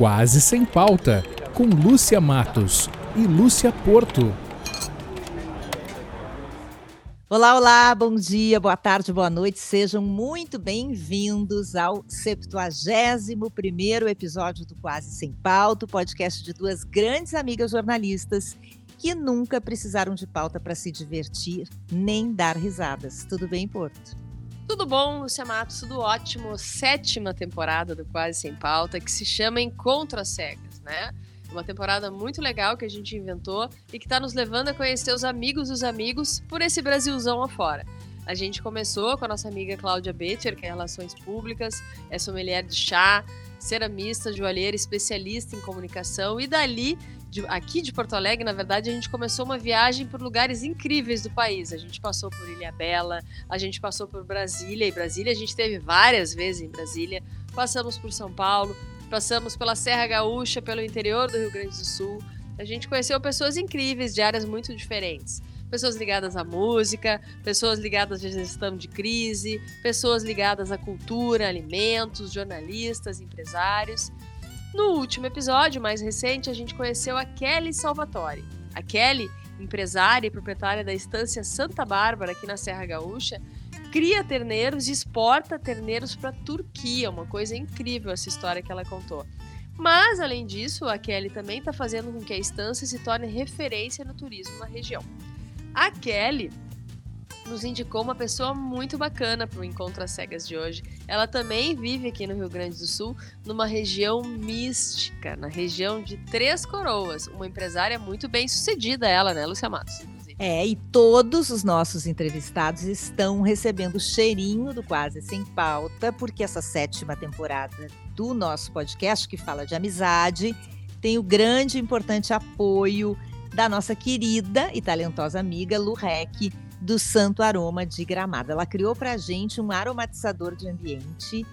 Quase Sem Pauta, com Lúcia Matos e Lúcia Porto. Olá, olá, bom dia, boa tarde, boa noite, sejam muito bem-vindos ao 71 episódio do Quase Sem Pauta, podcast de duas grandes amigas jornalistas que nunca precisaram de pauta para se divertir nem dar risadas. Tudo bem, Porto? Tudo bom, Lúcia Matos, tudo ótimo. Sétima temporada do Quase Sem Pauta, que se chama Encontro às Cegas, né? Uma temporada muito legal que a gente inventou e que está nos levando a conhecer os amigos dos amigos por esse Brasilzão afora. A gente começou com a nossa amiga Cláudia Becher, que é Relações Públicas, é sommelier de chá, ceramista, joalheira, especialista em comunicação, e dali, de, aqui de Porto Alegre, na verdade, a gente começou uma viagem por lugares incríveis do país. A gente passou por Ilha Bela, a gente passou por Brasília, e Brasília a gente teve várias vezes em Brasília, passamos por São Paulo, Passamos pela Serra Gaúcha, pelo interior do Rio Grande do Sul. A gente conheceu pessoas incríveis de áreas muito diferentes. Pessoas ligadas à música, pessoas ligadas à gestão de crise, pessoas ligadas à cultura, alimentos, jornalistas, empresários. No último episódio, mais recente, a gente conheceu a Kelly Salvatore. A Kelly, empresária e proprietária da estância Santa Bárbara, aqui na Serra Gaúcha, cria terneiros e exporta terneiros para a Turquia. Uma coisa incrível essa história que ela contou. Mas, além disso, a Kelly também está fazendo com que a estância se torne referência no turismo na região. A Kelly nos indicou uma pessoa muito bacana para o Encontro às Cegas de hoje. Ela também vive aqui no Rio Grande do Sul, numa região mística, na região de Três Coroas. Uma empresária muito bem sucedida, ela, né, Lúcia Matos? É, e todos os nossos entrevistados estão recebendo o cheirinho do Quase Sem Pauta, porque essa sétima temporada do nosso podcast, que fala de amizade, tem o grande e importante apoio da nossa querida e talentosa amiga Lu Rec, do Santo Aroma de Gramado. Ela criou para a gente um aromatizador de ambiente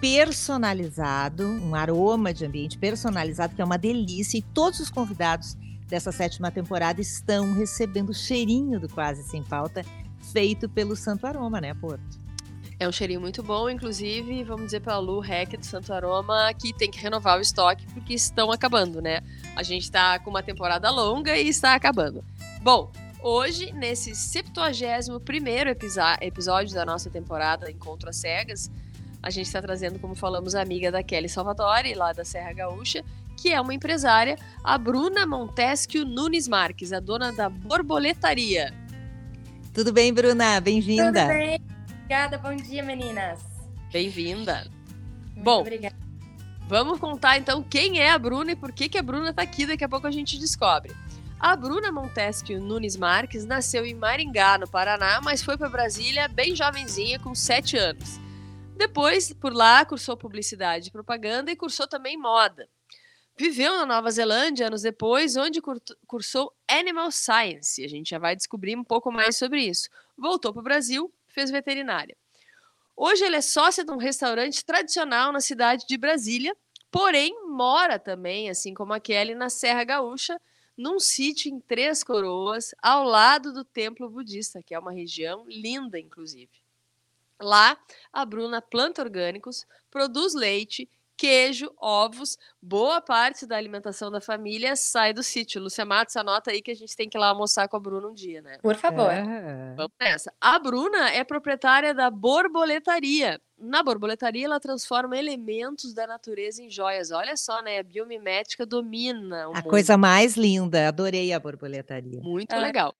personalizado, um aroma de ambiente personalizado, que é uma delícia, e todos os convidados dessa sétima temporada estão recebendo o cheirinho do Quase Sem Pauta, feito pelo Santo Aroma, né, Porto? É um cheirinho muito bom, inclusive, vamos dizer para a Lu Rec do Santo Aroma que tem que renovar o estoque porque estão acabando, né? A gente está com uma temporada longa e está acabando. Bom, hoje, nesse 71 episódio da nossa temporada Encontro às Cegas, a gente está trazendo, como falamos, a amiga da Kelly Salvatore, lá da Serra Gaúcha, que é uma empresária, a Bruna Montesquio Nunes Marques, a dona da Borboletaria. Tudo bem, Bruna? Bem-vinda. Tudo bem. Obrigada. Bom dia, meninas. Bem-vinda. Bom, obrigada. vamos contar então quem é a Bruna e por que, que a Bruna está aqui. Daqui a pouco a gente descobre. A Bruna Montesquio Nunes Marques nasceu em Maringá, no Paraná, mas foi para Brasília bem jovenzinha, com 7 anos. Depois, por lá, cursou publicidade e propaganda e cursou também moda. Viveu na Nova Zelândia anos depois, onde cursou Animal Science. A gente já vai descobrir um pouco mais sobre isso. Voltou para o Brasil, fez veterinária. Hoje ele é sócia de um restaurante tradicional na cidade de Brasília, porém mora também, assim como a Kelly, na Serra Gaúcha, num sítio em Três Coroas, ao lado do templo budista, que é uma região linda, inclusive. Lá, a Bruna planta orgânicos, produz leite queijo, ovos, boa parte da alimentação da família sai do sítio. Lúcia Matos, anota aí que a gente tem que ir lá almoçar com a Bruna um dia, né? Por favor. É. Vamos nessa. A Bruna é proprietária da borboletaria. Na borboletaria, ela transforma elementos da natureza em joias. Olha só, né? A biomimética domina. a mundo. coisa mais linda. Adorei a borboletaria. Muito é. legal.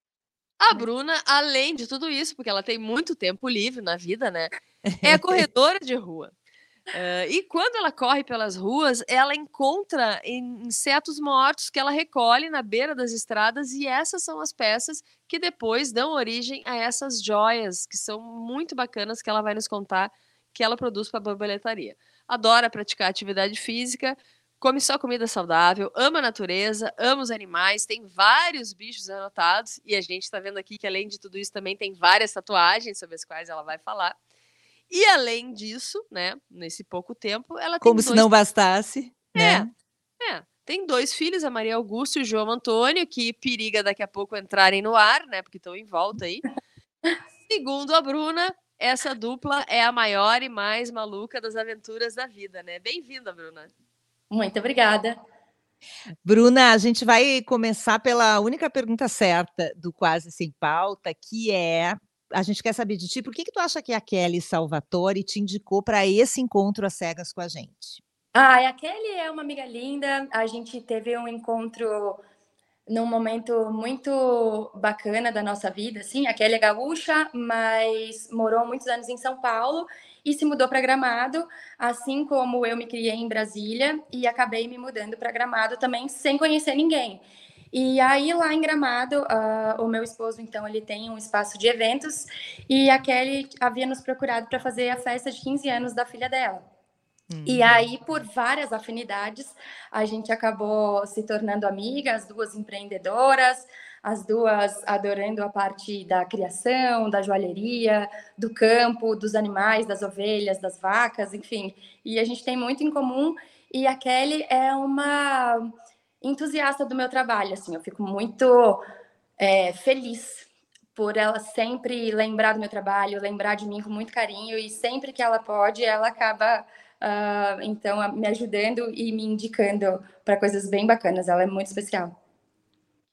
A Bruna, além de tudo isso, porque ela tem muito tempo livre na vida, né? É corredora de rua. Uh, e quando ela corre pelas ruas, ela encontra insetos mortos que ela recolhe na beira das estradas, e essas são as peças que depois dão origem a essas joias, que são muito bacanas, que ela vai nos contar que ela produz para a borboletaria. Adora praticar atividade física, come só comida saudável, ama a natureza, ama os animais, tem vários bichos anotados, e a gente está vendo aqui que além de tudo isso também tem várias tatuagens sobre as quais ela vai falar. E além disso, né, nesse pouco tempo, ela Como tem se dois... não bastasse, é, né? É. Tem dois filhos, a Maria Augusto e o João Antônio, que periga daqui a pouco entrarem no ar, né, porque estão em volta aí. Segundo a Bruna, essa dupla é a maior e mais maluca das aventuras da vida, né? Bem-vinda, Bruna. Muito obrigada. Bruna, a gente vai começar pela única pergunta certa do Quase Sem Pauta, que é a gente quer saber de ti, por que, que tu acha que a Kelly Salvatore te indicou para esse encontro às cegas com a gente? Ah, a Kelly é uma amiga linda. A gente teve um encontro num momento muito bacana da nossa vida, assim. A Kelly é gaúcha, mas morou muitos anos em São Paulo e se mudou para Gramado, assim como eu me criei em Brasília e acabei me mudando para Gramado também sem conhecer ninguém. E aí lá em Gramado, uh, o meu esposo então ele tem um espaço de eventos e a Kelly havia nos procurado para fazer a festa de 15 anos da filha dela. Hum. E aí, por várias afinidades, a gente acabou se tornando amigas, as duas empreendedoras, as duas adorando a parte da criação, da joalheria, do campo, dos animais, das ovelhas, das vacas, enfim. E a gente tem muito em comum. E a Kelly é uma entusiasta do meu trabalho, assim, eu fico muito é, feliz por ela sempre lembrar do meu trabalho, lembrar de mim com muito carinho e sempre que ela pode, ela acaba uh, então me ajudando e me indicando para coisas bem bacanas. Ela é muito especial.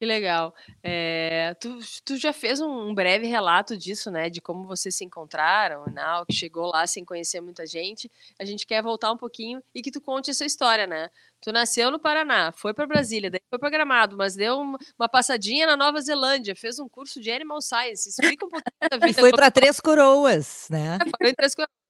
Que legal. É, tu, tu já fez um breve relato disso, né? De como vocês se encontraram, né, que chegou lá sem conhecer muita gente. A gente quer voltar um pouquinho e que tu conte essa história, né? Tu nasceu no Paraná, foi para Brasília, daí foi para Gramado, mas deu uma, uma, passadinha na Nova Zelândia, fez um curso de Animal Science. Explica um pouquinho da vida. E foi para Três Coroas, né? Foi em Três Coroas.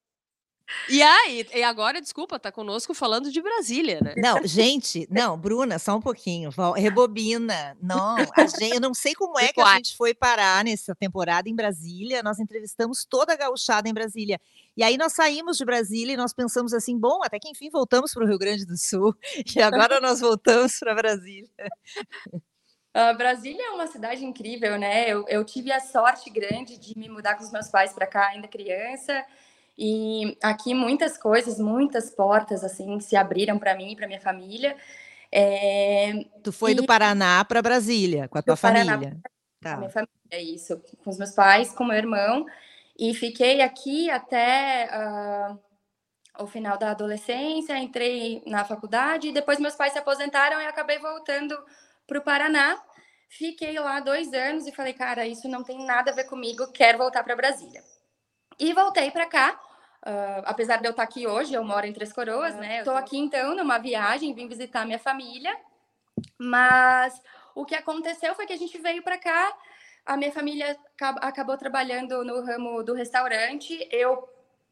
E aí, e agora, desculpa, tá conosco falando de Brasília, né? Não, gente, não, Bruna, só um pouquinho, rebobina. Não, gente, eu não sei como é que a gente foi parar nessa temporada em Brasília. Nós entrevistamos toda a gauchada em Brasília. E aí nós saímos de Brasília e nós pensamos assim, bom, até que enfim voltamos para o Rio Grande do Sul. E agora nós voltamos para Brasília. Uh, Brasília é uma cidade incrível, né? Eu, eu tive a sorte grande de me mudar com os meus pais para cá ainda criança. E aqui muitas coisas, muitas portas assim se abriram para mim e para minha família. É... Tu foi e... do Paraná para Brasília com a tua família? Paraná, tá. A minha família, isso, com os meus pais, com meu irmão. E fiquei aqui até uh, o final da adolescência, entrei na faculdade, e depois meus pais se aposentaram e acabei voltando para o Paraná. Fiquei lá dois anos e falei, cara, isso não tem nada a ver comigo, quero voltar para Brasília. E voltei para cá. Uh, apesar de eu estar aqui hoje, eu moro em Três Coroas, né? Estou aqui então numa viagem, vim visitar minha família. Mas o que aconteceu foi que a gente veio para cá. A minha família acabou trabalhando no ramo do restaurante. Eu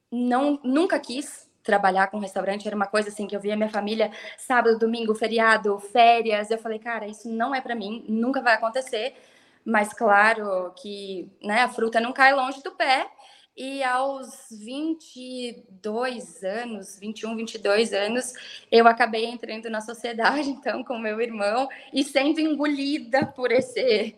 não nunca quis trabalhar com restaurante, era uma coisa assim que eu via minha família sábado, domingo, feriado, férias. Eu falei, cara, isso não é para mim, nunca vai acontecer. Mas claro que, né, a fruta não cai longe do pé. E aos 22 anos, 21, 22 anos, eu acabei entrando na sociedade, então, com meu irmão, e sendo engolida por esse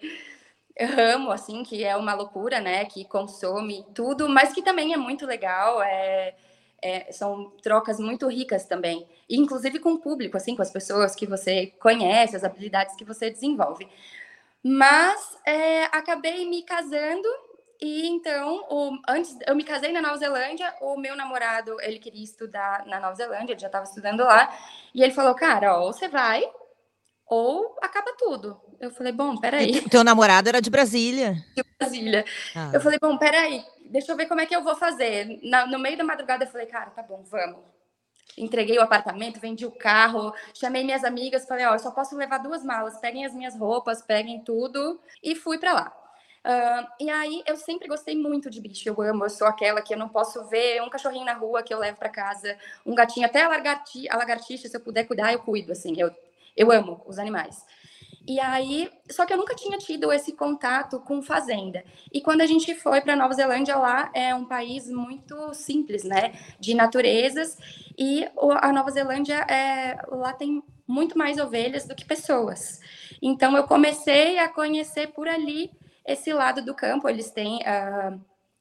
ramo, assim, que é uma loucura, né? Que consome tudo, mas que também é muito legal. É, é, são trocas muito ricas também, inclusive com o público, assim, com as pessoas que você conhece, as habilidades que você desenvolve. Mas é, acabei me casando e então, o, antes eu me casei na Nova Zelândia, o meu namorado, ele queria estudar na Nova Zelândia, ele já estava estudando lá, e ele falou: "Cara, ou você vai ou acaba tudo". Eu falei: "Bom, peraí". O teu namorado era de Brasília. De Brasília. Ah. Eu falei: "Bom, peraí, deixa eu ver como é que eu vou fazer". Na, no meio da madrugada eu falei: "Cara, tá bom, vamos". Entreguei o apartamento, vendi o carro, chamei minhas amigas, falei: "Ó, eu só posso levar duas malas, peguem as minhas roupas, peguem tudo" e fui para lá. Uh, e aí eu sempre gostei muito de bicho, eu amo, eu sou aquela que eu não posso ver um cachorrinho na rua que eu levo para casa, um gatinho, até a, lagarti a lagartixa, se eu puder cuidar, eu cuido, assim, eu, eu amo os animais. E aí, só que eu nunca tinha tido esse contato com fazenda. E quando a gente foi para Nova Zelândia, lá é um país muito simples, né? De naturezas. E a Nova Zelândia, é, lá tem muito mais ovelhas do que pessoas. Então, eu comecei a conhecer por ali esse lado do campo. Eles têm uh,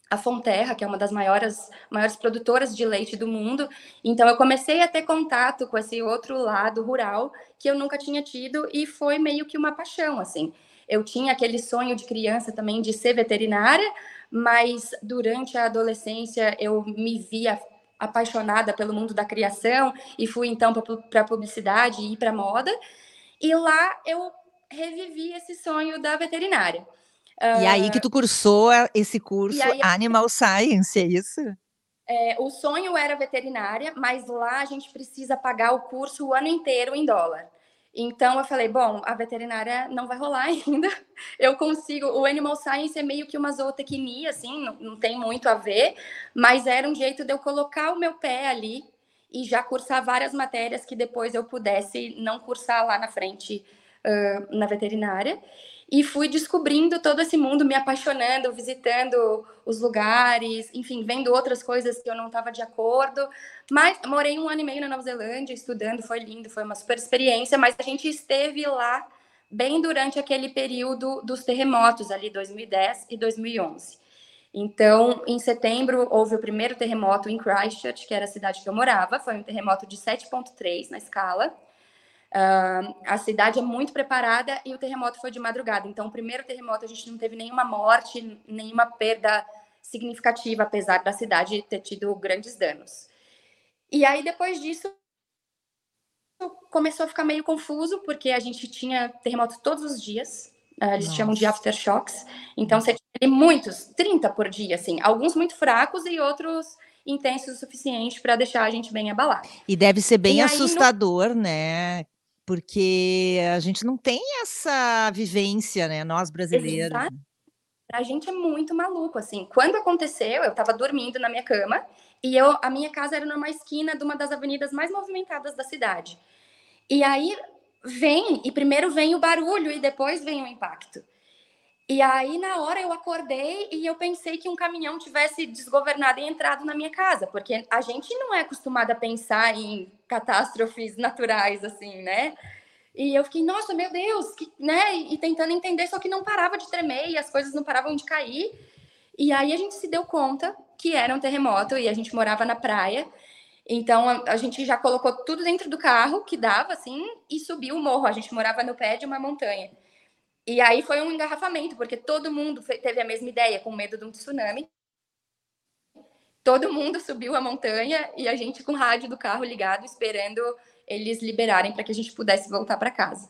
a Fonterra, que é uma das maiores, maiores produtoras de leite do mundo. Então, eu comecei a ter contato com esse outro lado rural que eu nunca tinha tido e foi meio que uma paixão, assim. Eu tinha aquele sonho de criança também de ser veterinária, mas durante a adolescência eu me via apaixonada pelo mundo da criação e fui então para publicidade e para moda. E lá eu revivi esse sonho da veterinária. E aí que tu cursou esse curso aí, Animal Science, é isso? É, o sonho era veterinária, mas lá a gente precisa pagar o curso o ano inteiro em dólar. Então eu falei, bom, a veterinária não vai rolar ainda. Eu consigo. O Animal Science é meio que uma zootecnia, assim, não, não tem muito a ver, mas era um jeito de eu colocar o meu pé ali e já cursar várias matérias que depois eu pudesse não cursar lá na frente uh, na veterinária e fui descobrindo todo esse mundo, me apaixonando, visitando os lugares, enfim, vendo outras coisas que eu não estava de acordo. Mas morei um ano e meio na Nova Zelândia estudando, foi lindo, foi uma super experiência. Mas a gente esteve lá bem durante aquele período dos terremotos, ali 2010 e 2011. Então, em setembro, houve o primeiro terremoto em Christchurch, que era a cidade que eu morava. Foi um terremoto de 7,3 na escala. Uh, a cidade é muito preparada e o terremoto foi de madrugada. Então, o primeiro terremoto a gente não teve nenhuma morte, nenhuma perda significativa, apesar da cidade ter tido grandes danos. E aí, depois disso, começou a ficar meio confuso, porque a gente tinha terremoto todos os dias. Uh, eles Nossa. chamam de aftershocks. Então, você tinha muitos, 30 por dia, assim. Alguns muito fracos e outros intensos o suficiente para deixar a gente bem abalado. E deve ser bem e assustador, aí, no... né? Porque a gente não tem essa vivência, né? Nós brasileiros. Exato. A gente é muito maluco, assim. Quando aconteceu, eu estava dormindo na minha cama e eu, a minha casa era numa esquina de uma das avenidas mais movimentadas da cidade. E aí vem, e primeiro vem o barulho e depois vem o impacto. E aí, na hora, eu acordei e eu pensei que um caminhão tivesse desgovernado e entrado na minha casa, porque a gente não é acostumada a pensar em catástrofes naturais, assim, né? E eu fiquei, nossa, meu Deus, que, né? E tentando entender, só que não parava de tremer e as coisas não paravam de cair. E aí a gente se deu conta que era um terremoto e a gente morava na praia. Então a, a gente já colocou tudo dentro do carro que dava, assim, e subiu o morro. A gente morava no pé de uma montanha. E aí foi um engarrafamento, porque todo mundo teve a mesma ideia, com medo de um tsunami. Todo mundo subiu a montanha e a gente com o rádio do carro ligado, esperando eles liberarem para que a gente pudesse voltar para casa.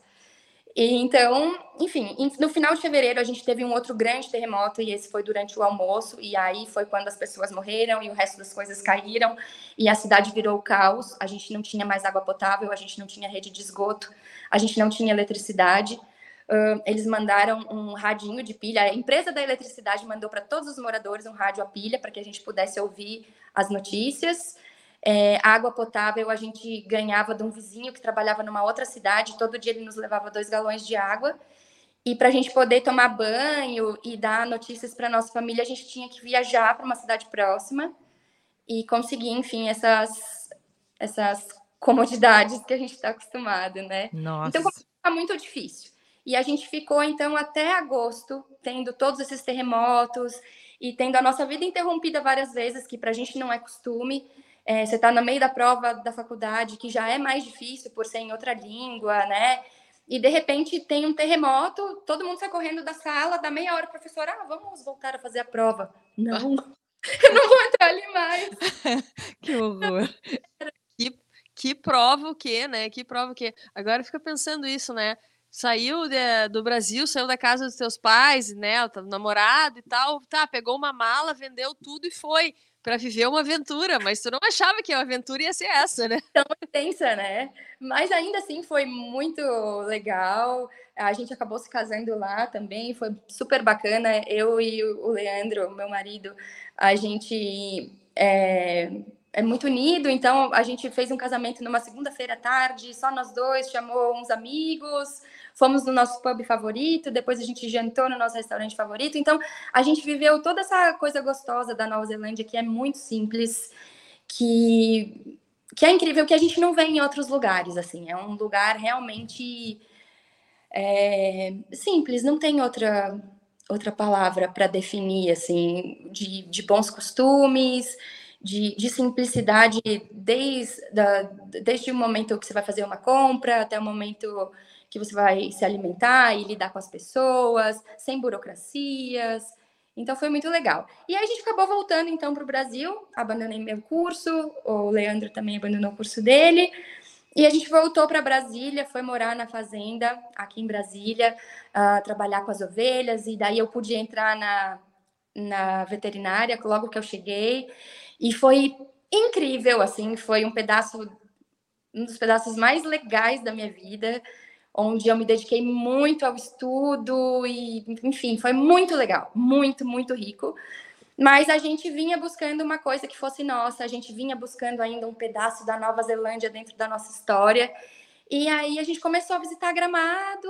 E, então, enfim, no final de fevereiro a gente teve um outro grande terremoto e esse foi durante o almoço e aí foi quando as pessoas morreram e o resto das coisas caíram e a cidade virou caos. A gente não tinha mais água potável, a gente não tinha rede de esgoto, a gente não tinha eletricidade. Uh, eles mandaram um radinho de pilha. A empresa da eletricidade mandou para todos os moradores um rádio a pilha para que a gente pudesse ouvir as notícias. É, água potável a gente ganhava de um vizinho que trabalhava numa outra cidade. Todo dia ele nos levava dois galões de água. E para a gente poder tomar banho e dar notícias para nossa família, a gente tinha que viajar para uma cidade próxima e conseguir, enfim, essas, essas comodidades que a gente está acostumado, né? Nossa. Então, é muito difícil. E a gente ficou, então, até agosto, tendo todos esses terremotos e tendo a nossa vida interrompida várias vezes, que para a gente não é costume. É, você está no meio da prova da faculdade, que já é mais difícil por ser em outra língua, né? E de repente tem um terremoto, todo mundo sai correndo da sala, dá meia hora, professor, ah, vamos voltar a fazer a prova. Não, eu não vou entrar ali mais. que horror. Que, que prova o quê, né? Que prova o quê? Agora fica pensando isso, né? Saiu de, do Brasil, saiu da casa dos seus pais, né, o namorado e tal, tá, pegou uma mala, vendeu tudo e foi para viver uma aventura, mas tu não achava que a aventura ia ser essa, né? Tão intensa, né? Mas ainda assim foi muito legal. A gente acabou se casando lá também, foi super bacana. Eu e o Leandro, meu marido, a gente é, é muito unido, então a gente fez um casamento numa segunda-feira à tarde, só nós dois, chamou uns amigos, fomos no nosso pub favorito, depois a gente jantou no nosso restaurante favorito. Então, a gente viveu toda essa coisa gostosa da Nova Zelândia, que é muito simples, que, que é incrível, que a gente não vê em outros lugares, assim. É um lugar realmente é, simples, não tem outra outra palavra para definir, assim, de, de bons costumes, de, de, simplicidade desde, da, desde o momento que você vai fazer uma compra até o momento que você vai se alimentar e lidar com as pessoas, sem burocracias. Então foi muito legal. E aí a gente acabou voltando então para o Brasil, abandonei meu curso, o Leandro também abandonou o curso dele. E a gente voltou para Brasília, foi morar na fazenda aqui em Brasília, uh, trabalhar com as ovelhas, e daí eu pude entrar na, na veterinária logo que eu cheguei. E foi incrível, assim, foi um pedaço, um dos pedaços mais legais da minha vida onde eu me dediquei muito ao estudo e, enfim, foi muito legal, muito, muito rico. Mas a gente vinha buscando uma coisa que fosse nossa, a gente vinha buscando ainda um pedaço da Nova Zelândia dentro da nossa história. E aí a gente começou a visitar Gramado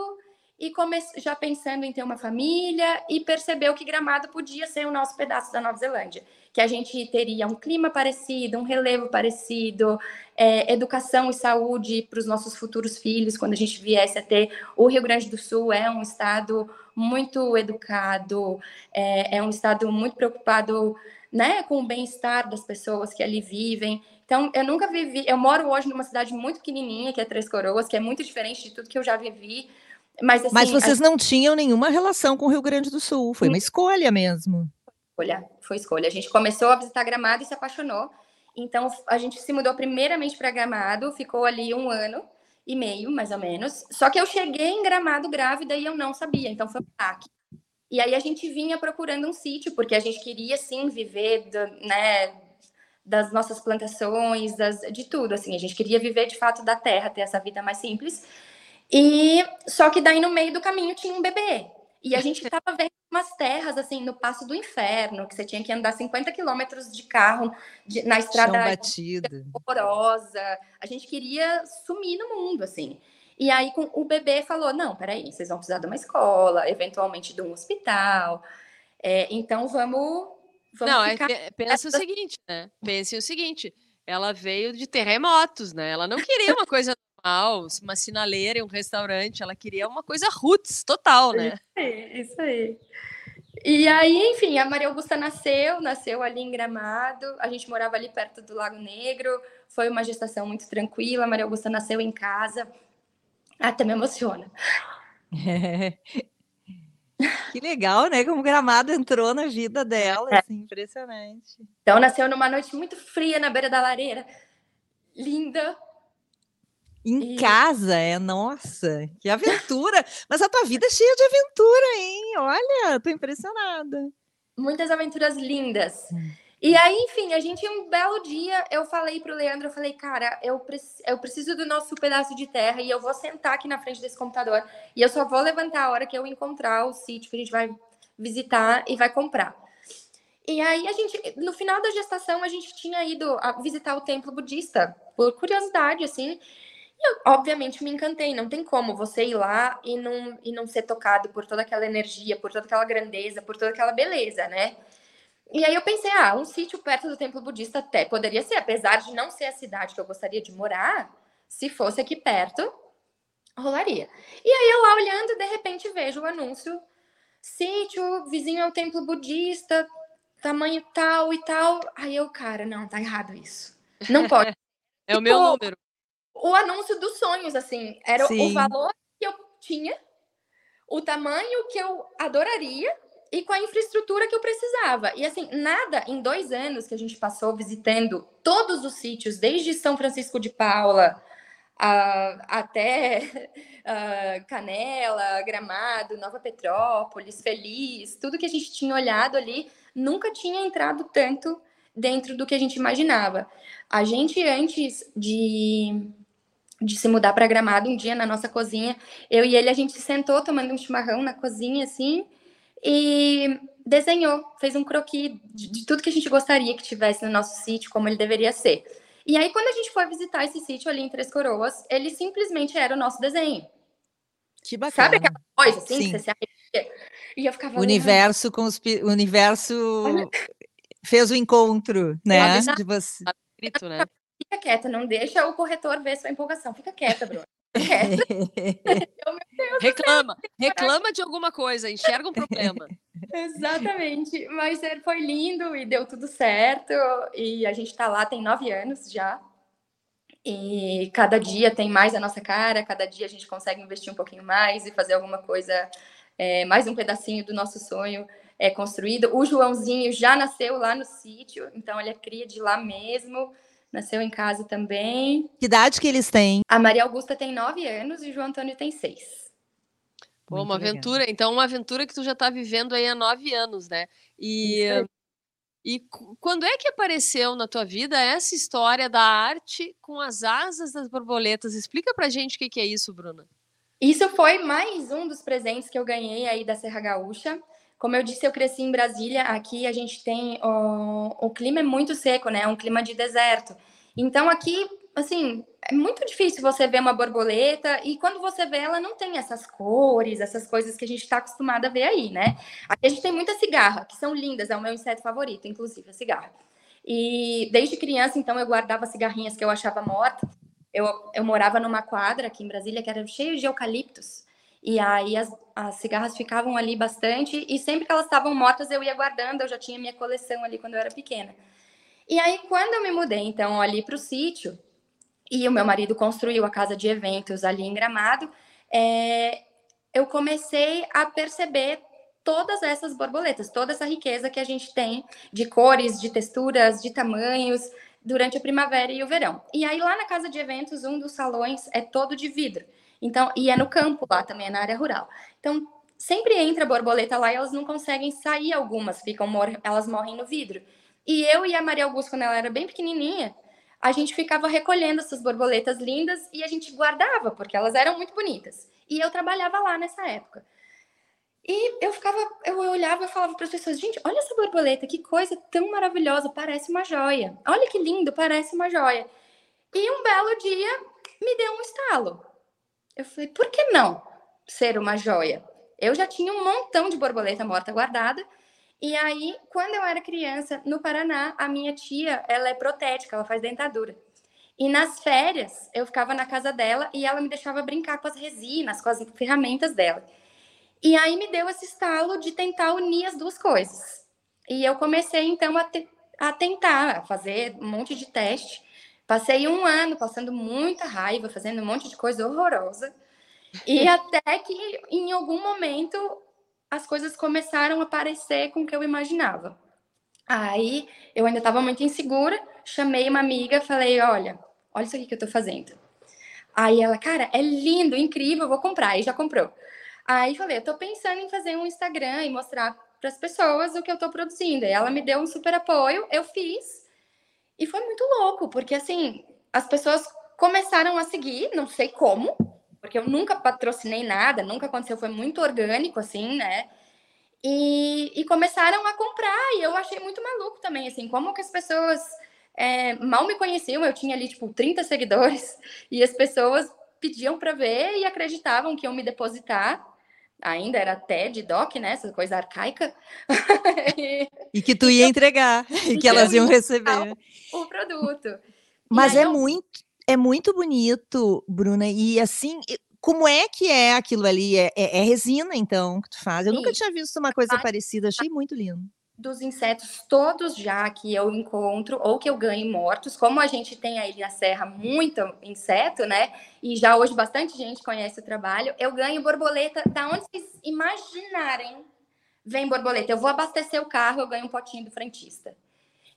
e já pensando em ter uma família e percebeu que Gramado podia ser o nosso pedaço da Nova Zelândia que a gente teria um clima parecido, um relevo parecido, é, educação e saúde para os nossos futuros filhos, quando a gente viesse a ter. O Rio Grande do Sul é um estado muito educado, é, é um estado muito preocupado né, com o bem-estar das pessoas que ali vivem. Então, eu nunca vivi. Eu moro hoje numa cidade muito pequenininha, que é Três Coroas, que é muito diferente de tudo que eu já vivi. Mas, assim, Mas vocês a... não tinham nenhuma relação com o Rio Grande do Sul, foi uma escolha mesmo escolha, foi escolha. A gente começou a visitar Gramado e se apaixonou. Então, a gente se mudou primeiramente para Gramado, ficou ali um ano e meio, mais ou menos. Só que eu cheguei em Gramado grávida e eu não sabia, então foi um ataque. E aí a gente vinha procurando um sítio, porque a gente queria, sim, viver, do, né, das nossas plantações, das, de tudo, assim. A gente queria viver, de fato, da terra, ter essa vida mais simples. E só que daí, no meio do caminho, tinha um bebê. E a gente estava vendo umas terras, assim, no Passo do Inferno, que você tinha que andar 50 quilômetros de carro de, na estrada horrorosa. A gente queria sumir no mundo, assim. E aí com, o bebê falou: não, peraí, vocês vão precisar de uma escola, eventualmente de um hospital. É, então vamos. vamos não, é ficar... é, pensa o seguinte, né? Pense o seguinte: ela veio de terremotos, né? Ela não queria uma coisa normal, uma sinaleira e um restaurante. Ela queria uma coisa roots total, né? Isso aí, isso aí. E aí, enfim, a Maria Augusta nasceu, nasceu ali em Gramado. A gente morava ali perto do Lago Negro. Foi uma gestação muito tranquila. A Maria Augusta nasceu em casa. Até me emociona. É. Que legal, né? Como Gramado entrou na vida dela, é. assim, impressionante. Então, nasceu numa noite muito fria na beira da lareira. Linda, em e... casa, é, nossa, que aventura! Mas a tua vida é cheia de aventura, hein? Olha, tô impressionada. Muitas aventuras lindas. Hum. E aí, enfim, a gente, um belo dia, eu falei pro Leandro, eu falei, cara, eu, pre eu preciso do nosso pedaço de terra e eu vou sentar aqui na frente desse computador e eu só vou levantar a hora que eu encontrar o sítio que a gente vai visitar e vai comprar. E aí a gente, no final da gestação, a gente tinha ido visitar o templo budista, por curiosidade, assim, eu, obviamente, me encantei. Não tem como você ir lá e não, e não ser tocado por toda aquela energia, por toda aquela grandeza, por toda aquela beleza, né? E aí eu pensei, ah, um sítio perto do templo budista até poderia ser, apesar de não ser a cidade que eu gostaria de morar, se fosse aqui perto, rolaria. E aí eu lá olhando, de repente vejo o anúncio, sítio vizinho ao templo budista, tamanho tal e tal. Aí eu, cara, não, tá errado isso. Não pode. é o meu número o anúncio dos sonhos, assim. Era Sim. o valor que eu tinha, o tamanho que eu adoraria e com a infraestrutura que eu precisava. E assim, nada em dois anos que a gente passou visitando todos os sítios, desde São Francisco de Paula até Canela, Gramado, Nova Petrópolis, Feliz, tudo que a gente tinha olhado ali, nunca tinha entrado tanto dentro do que a gente imaginava. A gente, antes de de se mudar para Gramado um dia na nossa cozinha. Eu e ele, a gente sentou tomando um chimarrão na cozinha, assim, e desenhou, fez um croquis de, de, tudo que a gente gostaria que tivesse no nosso sítio, como ele deveria ser. E aí, quando a gente foi visitar esse sítio ali em Três Coroas, ele simplesmente era o nosso desenho. Que bacana. Sabe aquela coisa assim, Sim. você se arrepia? E eu ficava... O universo, conspi... o universo fez o encontro, né? De você. Escrito, né? Fica quieta, não deixa o corretor ver sua empolgação. Fica quieta, Bruno. Quieta. reclama, reclama de alguma coisa, enxerga um problema. Exatamente, mas foi lindo e deu tudo certo. E a gente está lá tem nove anos já. E cada dia tem mais a nossa cara, cada dia a gente consegue investir um pouquinho mais e fazer alguma coisa, é, mais um pedacinho do nosso sonho é, construído. O Joãozinho já nasceu lá no sítio, então ele é cria de lá mesmo. Nasceu em casa também. Que idade que eles têm? A Maria Augusta tem nove anos e o João Antônio tem seis. Pô, uma legal. aventura, então uma aventura que tu já está vivendo aí há nove anos, né? E, e quando é que apareceu na tua vida essa história da arte com as asas das borboletas? Explica pra gente o que, que é isso, Bruna. Isso foi mais um dos presentes que eu ganhei aí da Serra Gaúcha. Como eu disse, eu cresci em Brasília. Aqui a gente tem o, o clima é muito seco, né? É um clima de deserto. Então aqui, assim, é muito difícil você ver uma borboleta e quando você vê ela não tem essas cores, essas coisas que a gente está acostumado a ver aí, né? Aqui a gente tem muita cigarra, que são lindas, é o meu inseto favorito, inclusive a cigarra. E desde criança, então, eu guardava cigarrinhas que eu achava mortas eu, eu morava numa quadra aqui em Brasília que era cheio de eucaliptos. E aí as, as cigarras ficavam ali bastante e sempre que elas estavam mortas eu ia guardando, eu já tinha minha coleção ali quando eu era pequena. E aí quando eu me mudei então ali para o sítio e o meu marido construiu a casa de eventos ali em Gramado, é, eu comecei a perceber todas essas borboletas, toda essa riqueza que a gente tem de cores, de texturas, de tamanhos, durante a primavera e o verão. E aí lá na casa de eventos, um dos salões é todo de vidro. Então, e é no campo lá também, é na área rural. Então, sempre entra borboleta lá e elas não conseguem sair algumas, ficam mor elas morrem no vidro. E eu e a Maria Augusta, quando ela era bem pequenininha, a gente ficava recolhendo essas borboletas lindas e a gente guardava, porque elas eram muito bonitas. E eu trabalhava lá nessa época. E eu ficava, eu olhava e falava para as pessoas, gente, olha essa borboleta, que coisa tão maravilhosa, parece uma joia. Olha que lindo, parece uma joia. E um belo dia me deu um estalo. Eu falei, por que não ser uma joia? Eu já tinha um montão de borboleta morta guardada. E aí, quando eu era criança, no Paraná, a minha tia, ela é protética, ela faz dentadura. E nas férias, eu ficava na casa dela e ela me deixava brincar com as resinas, com as ferramentas dela. E aí me deu esse estalo de tentar unir as duas coisas. E eu comecei então a, te, a tentar a fazer um monte de teste. Passei um ano passando muita raiva, fazendo um monte de coisa horrorosa. E até que em algum momento as coisas começaram a parecer com o que eu imaginava. Aí eu ainda estava muito insegura, chamei uma amiga, falei: Olha, olha isso aqui que eu estou fazendo. Aí ela, cara, é lindo, incrível, vou comprar. E já comprou. Aí falei, eu tô pensando em fazer um Instagram e mostrar para as pessoas o que eu tô produzindo. E ela me deu um super apoio, eu fiz. E foi muito louco, porque assim, as pessoas começaram a seguir, não sei como, porque eu nunca patrocinei nada, nunca aconteceu, foi muito orgânico, assim, né? E, e começaram a comprar, e eu achei muito maluco também, assim, como que as pessoas é, mal me conheciam, eu tinha ali, tipo, 30 seguidores, e as pessoas pediam para ver e acreditavam que iam me depositar ainda era TED, DOC, né? Essa coisa arcaica. e, e, que tu ia entregar, e que elas iam receber. O produto. Mas é eu... muito, é muito bonito, Bruna, e assim, como é que é aquilo ali? É, é, é resina, então, que tu faz? Eu Sim. nunca tinha visto uma coisa parecida, achei muito lindo dos insetos todos já que eu encontro ou que eu ganho mortos, como a gente tem aí na serra muito inseto, né? E já hoje bastante gente conhece o trabalho, eu ganho borboleta da onde vocês imaginarem. Vem borboleta. Eu vou abastecer o carro, eu ganho um potinho do frentista.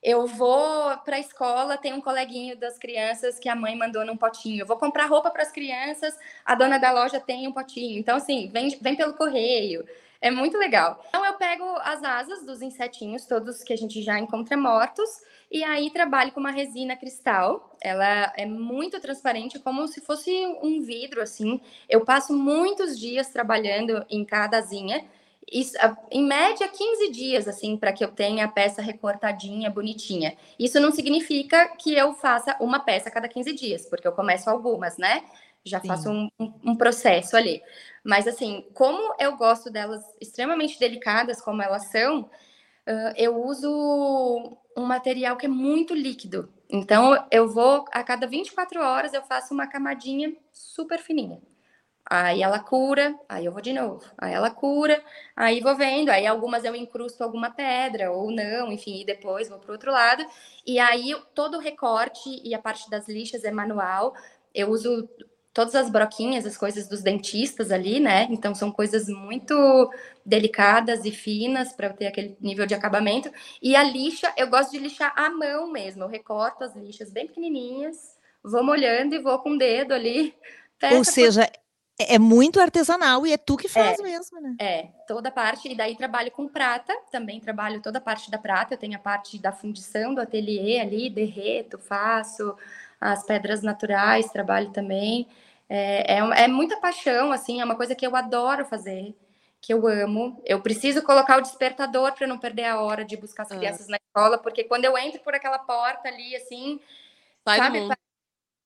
Eu vou para a escola, tem um coleguinho das crianças que a mãe mandou num potinho. Eu vou comprar roupa para as crianças, a dona da loja tem um potinho. Então, assim, vem, vem pelo correio. É muito legal. Então eu pego as asas dos insetinhos, todos que a gente já encontra mortos, e aí trabalho com uma resina cristal. Ela é muito transparente, como se fosse um vidro, assim. Eu passo muitos dias trabalhando em cada asinha. Isso, em média, 15 dias, assim, para que eu tenha a peça recortadinha, bonitinha. Isso não significa que eu faça uma peça a cada 15 dias, porque eu começo algumas, né? Já Sim. faço um, um, processo ali. Mas, assim, como eu gosto delas extremamente delicadas, como elas são, uh, eu uso um material que é muito líquido. Então, eu vou, a cada 24 horas, eu faço uma camadinha super fininha. Aí ela cura, aí eu vou de novo. Aí ela cura, aí vou vendo. Aí algumas eu incrusto alguma pedra ou não, enfim, e depois vou para o outro lado. E aí todo o recorte e a parte das lixas é manual. Eu uso todas as broquinhas, as coisas dos dentistas ali, né? Então são coisas muito delicadas e finas para ter aquele nível de acabamento. E a lixa, eu gosto de lixar à mão mesmo. Eu recorto as lixas bem pequenininhas, vou molhando e vou com o dedo ali. Ou seja, por... É, é muito artesanal e é tu que faz é, mesmo, né? É, toda parte. E daí trabalho com prata, também trabalho toda a parte da prata. Eu tenho a parte da fundição do ateliê ali, derreto, faço as pedras naturais, trabalho também. É, é, é, muita paixão, assim, é uma coisa que eu adoro fazer, que eu amo. Eu preciso colocar o despertador para não perder a hora de buscar as ah. crianças na escola, porque quando eu entro por aquela porta ali, assim, Sai sabe,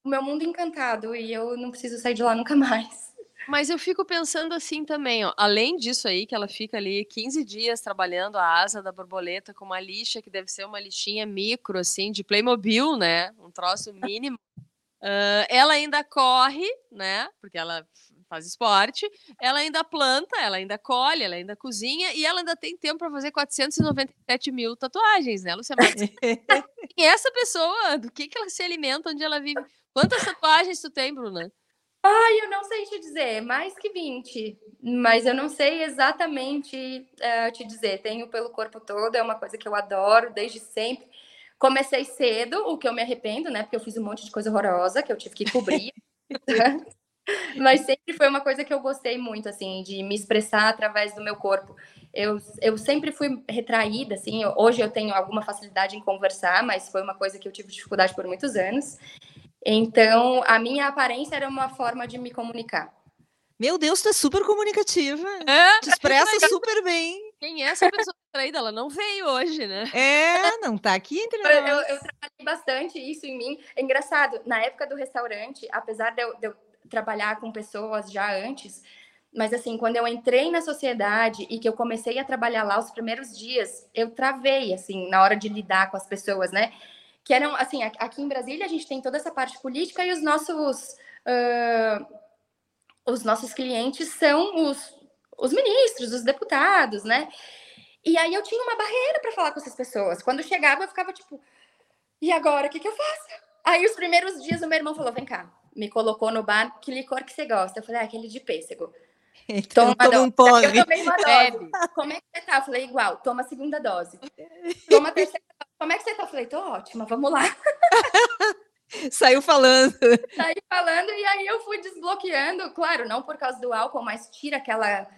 o meu mundo encantado e eu não preciso sair de lá nunca mais. Mas eu fico pensando assim também, ó, além disso aí, que ela fica ali 15 dias trabalhando a asa da borboleta com uma lixa, que deve ser uma lixinha micro, assim, de Playmobil, né? Um troço mínimo. Uh, ela ainda corre, né? Porque ela faz esporte, ela ainda planta, ela ainda colhe, ela ainda cozinha e ela ainda tem tempo para fazer 497 mil tatuagens, né, Luciana? e essa pessoa, do que, que ela se alimenta, onde ela vive? Quantas tatuagens tu tem, Bruna? Ai, eu não sei te dizer, mais que 20, mas eu não sei exatamente uh, te dizer. Tenho pelo corpo todo, é uma coisa que eu adoro desde sempre. Comecei cedo, o que eu me arrependo, né? Porque eu fiz um monte de coisa horrorosa que eu tive que cobrir. Mas sempre foi uma coisa que eu gostei muito, assim, de me expressar através do meu corpo. Eu, eu sempre fui retraída, assim. Hoje eu tenho alguma facilidade em conversar, mas foi uma coisa que eu tive dificuldade por muitos anos. Então, a minha aparência era uma forma de me comunicar. Meu Deus, tu é super comunicativa. É, Te expressa super bem. Quem é essa pessoa traída? Ela não veio hoje, né? É, não tá aqui entre nós. Eu, eu, trabalhei bastante isso em mim. É engraçado, na época do restaurante, apesar de eu, de eu trabalhar com pessoas já antes, mas assim, quando eu entrei na sociedade e que eu comecei a trabalhar lá os primeiros dias, eu travei, assim, na hora de lidar com as pessoas, né? Que eram, assim, aqui em Brasília a gente tem toda essa parte política e os nossos. Uh, os nossos clientes são os, os ministros, os deputados, né? E aí eu tinha uma barreira para falar com essas pessoas. Quando chegava, eu ficava tipo, e agora, o que, que eu faço? Aí os primeiros dias o meu irmão falou: vem cá, me colocou no bar, que licor que você gosta? Eu falei, ah, aquele de pêssego. Então, toma um pó. Eu tomei uma dose. Como é que você tá? Eu falei, igual, toma a segunda dose. Toma a terceira Como é que você tá? Eu falei, tô ótima, vamos lá. Saiu falando. Saí falando e aí eu fui desbloqueando, claro, não por causa do álcool, mas tira aquela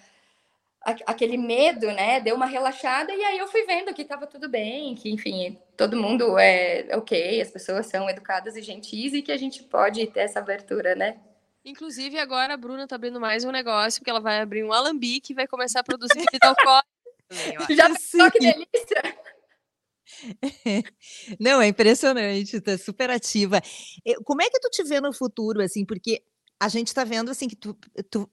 aquele medo, né? Deu uma relaxada e aí eu fui vendo que estava tudo bem, que enfim, todo mundo é ok, as pessoas são educadas e gentis e que a gente pode ter essa abertura, né? Inclusive agora a Bruna tá abrindo mais um negócio porque ela vai abrir um alambique e vai começar a produzir bebida alcoólica. Já pensou que delícia? Não, é impressionante, tá super ativa. Como é que tu te vê no futuro, assim, porque a gente tá vendo, assim, que tu, tu,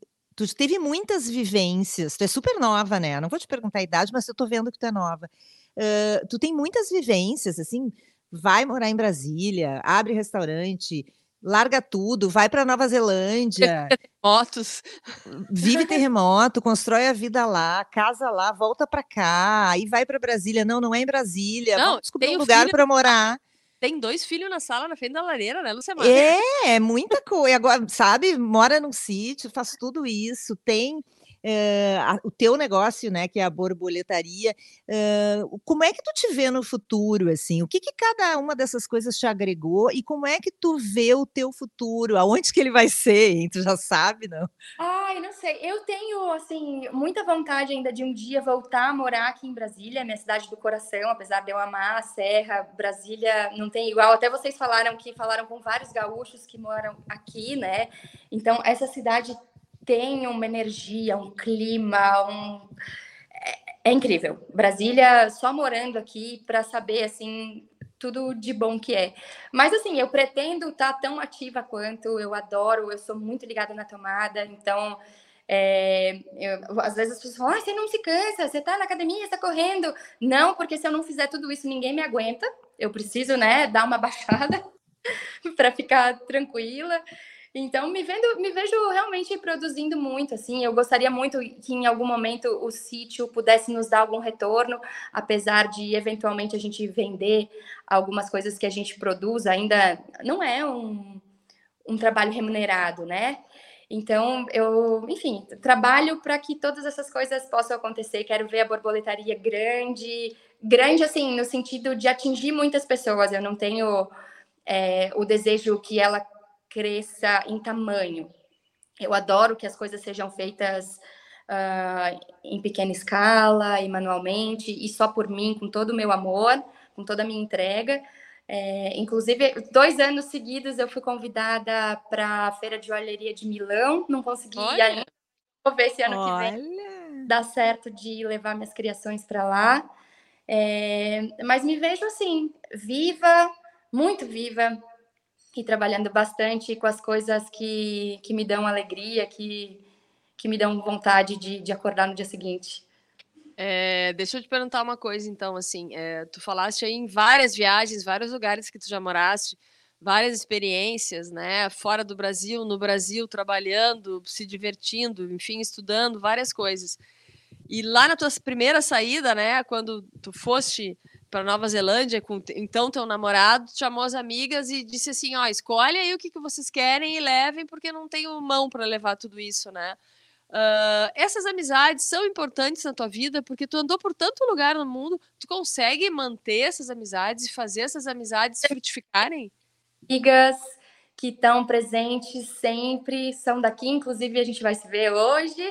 tu teve muitas vivências, tu é super nova, né? Não vou te perguntar a idade, mas eu tô vendo que tu é nova. Uh, tu tem muitas vivências, assim, vai morar em Brasília, abre restaurante, larga tudo, vai para Nova Zelândia. Terremotos. Vive terremoto, constrói a vida lá, casa lá, volta para cá, aí vai para Brasília. Não, não é em Brasília. Não, Vamos descobrir um lugar para morar. Tem dois filhos na sala, na frente da lareira, né, Luciana? É, é muita coisa. Agora, sabe, mora num sítio, faz tudo isso, tem a, o teu negócio, né, que é a borboletaria, é, como é que tu te vê no futuro, assim? O que, que cada uma dessas coisas te agregou e como é que tu vê o teu futuro? Aonde que ele vai ser, hein? Tu já sabe, não? Ai, não sei. Eu tenho, assim, muita vontade ainda de um dia voltar a morar aqui em Brasília, minha cidade do coração, apesar de eu amar a Serra, Brasília não tem igual. Até vocês falaram que falaram com vários gaúchos que moram aqui, né? Então, essa cidade tem uma energia, um clima, um é, é incrível. Brasília, só morando aqui para saber assim tudo de bom que é. Mas assim, eu pretendo estar tá tão ativa quanto, eu adoro, eu sou muito ligada na tomada, então é, eu, às vezes as pessoas falam, ah, você não se cansa, você está na academia, está correndo. Não, porque se eu não fizer tudo isso, ninguém me aguenta. Eu preciso, né, dar uma baixada para ficar tranquila. Então, me, vendo, me vejo realmente produzindo muito, assim, eu gostaria muito que em algum momento o sítio pudesse nos dar algum retorno, apesar de eventualmente a gente vender algumas coisas que a gente produz, ainda não é um, um trabalho remunerado, né? Então, eu, enfim, trabalho para que todas essas coisas possam acontecer. Quero ver a borboletaria grande, grande assim, no sentido de atingir muitas pessoas. Eu não tenho é, o desejo que ela cresça em tamanho. Eu adoro que as coisas sejam feitas uh, em pequena escala e manualmente, e só por mim, com todo o meu amor, com toda a minha entrega. É, inclusive, dois anos seguidos eu fui convidada para a Feira de Joalheria de Milão, não consegui Olha. ainda. Vou ver se ano Olha. que vem dá certo de levar minhas criações para lá. É, mas me vejo assim, viva, muito viva, e trabalhando bastante com as coisas que, que me dão alegria, que, que me dão vontade de, de acordar no dia seguinte. É, deixa eu te perguntar uma coisa, então, assim, é, tu falaste aí em várias viagens, vários lugares que tu já moraste, várias experiências, né, fora do Brasil, no Brasil, trabalhando, se divertindo, enfim, estudando, várias coisas. E lá na tua primeira saída, né, quando tu foste para Nova Zelândia com então teu namorado, chamou as amigas e disse assim, ó, escolhe aí o que, que vocês querem e levem, porque não tenho mão para levar tudo isso, né? Uh, essas amizades são importantes na tua vida porque tu andou por tanto lugar no mundo, tu consegue manter essas amizades e fazer essas amizades frutificarem? Amigas que estão presentes sempre, são daqui, inclusive a gente vai se ver hoje.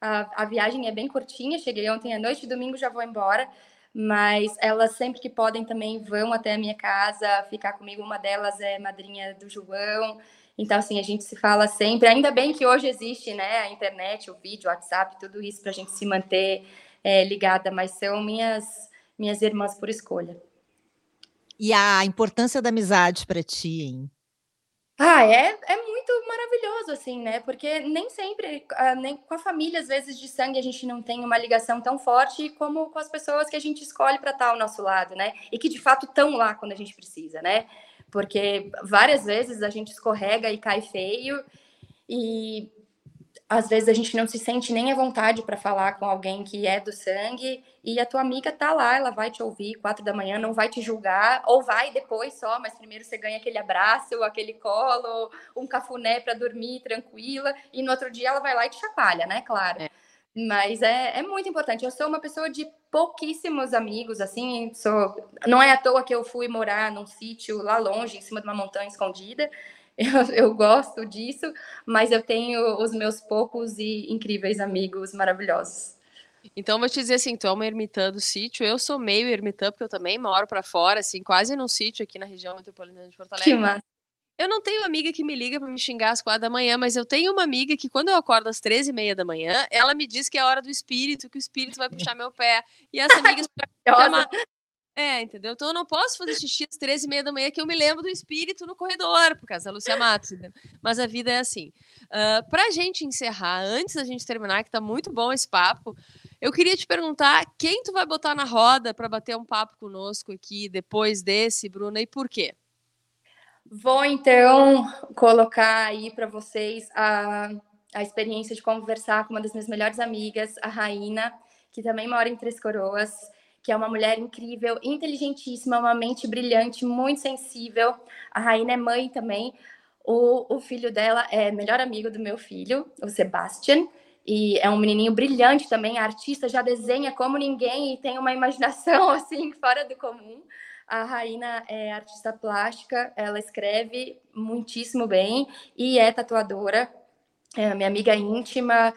A, a viagem é bem curtinha, cheguei ontem à noite, domingo já vou embora, mas elas sempre que podem também vão até a minha casa ficar comigo. Uma delas é madrinha do João, então, assim, a gente se fala sempre. Ainda bem que hoje existe, né, a internet, o vídeo, o WhatsApp, tudo isso para a gente se manter é, ligada, mas são minhas, minhas irmãs por escolha. E a importância da amizade para ti, hein? Ah, é, é muito maravilhoso, assim, né? Porque nem sempre, uh, nem com a família, às vezes, de sangue, a gente não tem uma ligação tão forte como com as pessoas que a gente escolhe para estar ao nosso lado, né? E que, de fato, estão lá quando a gente precisa, né? porque várias vezes a gente escorrega e cai feio e às vezes a gente não se sente nem à vontade para falar com alguém que é do sangue e a tua amiga tá lá, ela vai te ouvir quatro da manhã, não vai te julgar, ou vai depois só, mas primeiro você ganha aquele abraço, aquele colo, um cafuné para dormir tranquila, e no outro dia ela vai lá e te chacoalha, né? Claro. É. Mas é, é muito importante. Eu sou uma pessoa de pouquíssimos amigos, assim, sou. Não é à toa que eu fui morar num sítio lá longe, em cima de uma montanha escondida. Eu, eu gosto disso, mas eu tenho os meus poucos e incríveis amigos maravilhosos. Então, vou te dizer assim, tu é uma ermitã do sítio, eu sou meio ermitã, porque eu também moro para fora, assim, quase num sítio aqui na região metropolitana de Porto Alegre. Que massa. Eu não tenho amiga que me liga para me xingar às quatro da manhã, mas eu tenho uma amiga que quando eu acordo às treze e meia da manhã, ela me diz que é hora do espírito, que o espírito vai puxar meu pé. E essa amiga É, entendeu? Então eu não posso fazer xixi às treze e meia da manhã que eu me lembro do espírito no corredor, por causa da Lúcia Matos, entendeu? Mas a vida é assim. Uh, pra gente encerrar, antes da gente terminar, que tá muito bom esse papo, eu queria te perguntar quem tu vai botar na roda para bater um papo conosco aqui depois desse, Bruna, e por quê? Vou então colocar aí para vocês a, a experiência de conversar com uma das minhas melhores amigas, a Raina, que também mora em Três Coroas, que é uma mulher incrível, inteligentíssima, uma mente brilhante, muito sensível. A Raina é mãe também. O, o filho dela é melhor amigo do meu filho, o Sebastian, e é um menininho brilhante também, artista, já desenha como ninguém e tem uma imaginação assim fora do comum. A Raina é artista plástica, ela escreve muitíssimo bem e é tatuadora, é minha amiga íntima.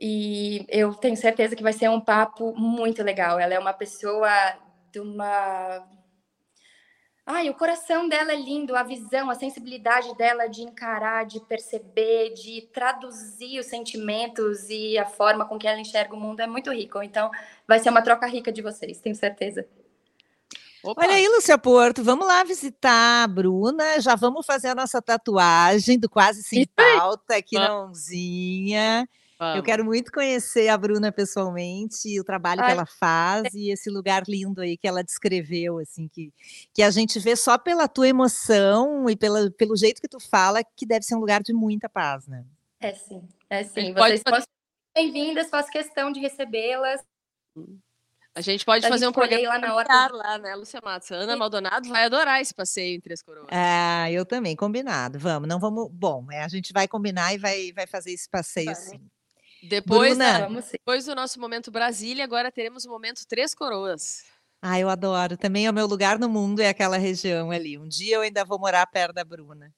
E eu tenho certeza que vai ser um papo muito legal. Ela é uma pessoa de uma. Ai, o coração dela é lindo, a visão, a sensibilidade dela de encarar, de perceber, de traduzir os sentimentos e a forma com que ela enxerga o mundo é muito rico. Então, vai ser uma troca rica de vocês, tenho certeza. Opa. Olha aí, Lúcia Porto, vamos lá visitar a Bruna, já vamos fazer a nossa tatuagem do Quase Sem Pauta aqui na Onzinha. Vamos. Eu quero muito conhecer a Bruna pessoalmente, o trabalho Ai. que ela faz e esse lugar lindo aí que ela descreveu, assim, que, que a gente vê só pela tua emoção e pela, pelo jeito que tu fala, que deve ser um lugar de muita paz, né? É sim, é sim. Vocês são bem-vindas, faço questão de recebê-las. A gente pode A fazer gente um programa lá na hora. lá, né, Lúcia Matos? A Ana Maldonado vai adorar esse passeio em Três Coroas. Ah, eu também, combinado. Vamos, não vamos. Bom, é, a gente vai combinar e vai, vai fazer esse passeio Vamos. sim. Depois, Bruna. da- depois do nosso momento Brasília, agora teremos o momento Três Coroas. Ah, eu adoro. Também é o meu lugar no mundo, é aquela região ali. Um dia eu ainda vou morar perto da Bruna.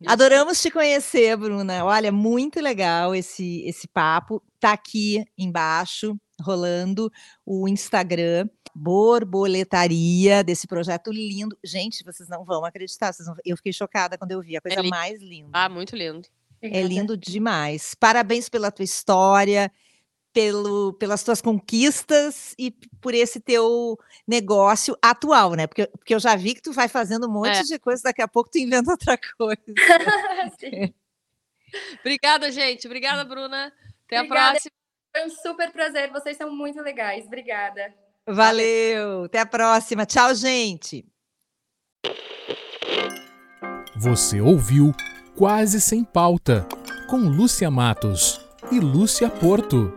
Isso. Adoramos te conhecer, Bruna. Olha, muito legal esse, esse papo. Tá aqui embaixo, rolando o Instagram, borboletaria desse projeto lindo. Gente, vocês não vão acreditar. Eu fiquei chocada quando eu vi, a coisa lindo. mais linda. Ah, muito lindo. É lindo demais. Parabéns pela tua história, pelo, pelas tuas conquistas e por esse teu negócio atual, né? Porque, porque eu já vi que tu vai fazendo um monte É. de coisa, daqui a pouco tu inventa outra coisa. Sim. Obrigada, gente. Obrigada, Bruna. Até a Obrigada. próxima. Foi um super prazer. Vocês são muito legais. Obrigada. Valeu, até a próxima. Tchau, gente. Você ouviu Quase Sem Pauta, com Lúcia Matos e Lúcia Porto.